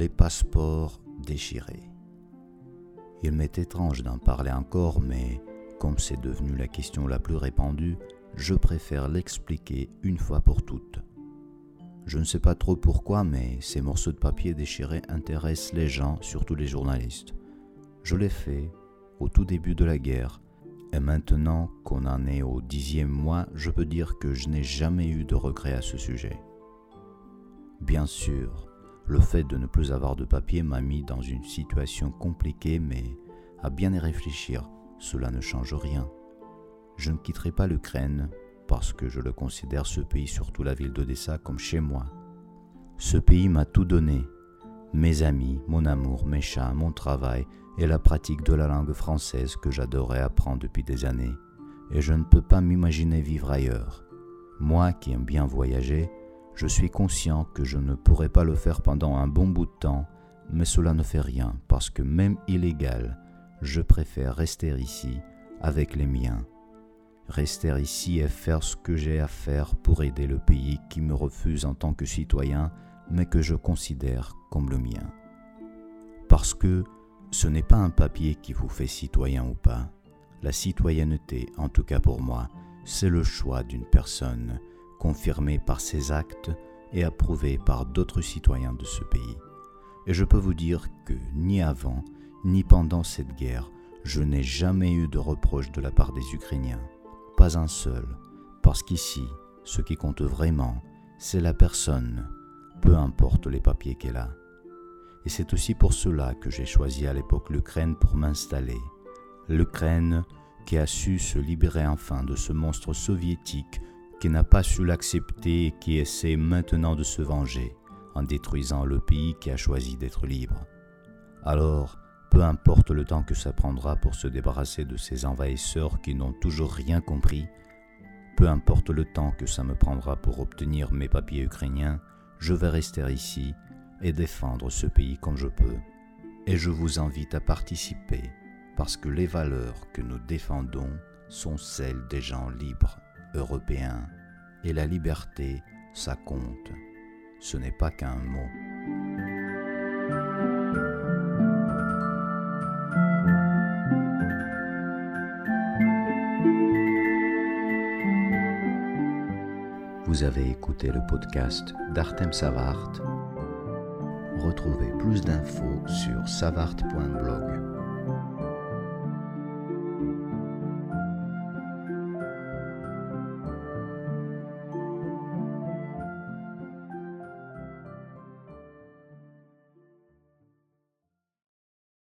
Les passeports déchirés. Il m'est étrange d'en parler encore, mais comme c'est devenu la question la plus répandue, je préfère l'expliquer une fois pour toutes. Je ne sais pas trop pourquoi, mais ces morceaux de papier déchirés intéressent les gens, surtout les journalistes. Je l'ai fait au tout début de la guerre, et maintenant qu'on en est au dixième mois, je peux dire que je n'ai jamais eu de regrets à ce sujet. Bien sûr, le fait de ne plus avoir de papier m'a mis dans une situation compliquée, mais à bien y réfléchir, cela ne change rien. Je ne quitterai pas l'Ukraine parce que je le considère ce pays, surtout la ville d'Odessa, comme chez moi. Ce pays m'a tout donné. Mes amis, mon amour, mes chats, mon travail et la pratique de la langue française que j'adorais apprendre depuis des années. Et je ne peux pas m'imaginer vivre ailleurs. Moi qui aime bien voyager, je suis conscient que je ne pourrai pas le faire pendant un bon bout de temps, mais cela ne fait rien parce que même illégal, je préfère rester ici avec les miens. Rester ici et faire ce que j'ai à faire pour aider le pays qui me refuse en tant que citoyen, mais que je considère comme le mien. Parce que ce n'est pas un papier qui vous fait citoyen ou pas. La citoyenneté, en tout cas pour moi, c'est le choix d'une personne confirmé par ses actes et approuvé par d'autres citoyens de ce pays. Et je peux vous dire que ni avant, ni pendant cette guerre, je n'ai jamais eu de reproche de la part des Ukrainiens. Pas un seul, parce qu'ici, ce qui compte vraiment, c'est la personne, peu importe les papiers qu'elle a. Et c'est aussi pour cela que j'ai choisi à l'époque l'Ukraine pour m'installer. L'Ukraine qui a su se libérer enfin de ce monstre soviétique qui n'a pas su l'accepter et qui essaie maintenant de se venger en détruisant le pays qui a choisi d'être libre. Alors, peu importe le temps que ça prendra pour se débarrasser de ces envahisseurs qui n'ont toujours rien compris, peu importe le temps que ça me prendra pour obtenir mes papiers ukrainiens, je vais rester ici et défendre ce pays comme je peux. Et je vous invite à participer parce que les valeurs que nous défendons sont celles des gens libres européen. Et la liberté, ça compte. Ce n'est pas qu'un mot. Vous avez écouté le podcast d'Artem Savart. Retrouvez plus d'infos sur savart.blog.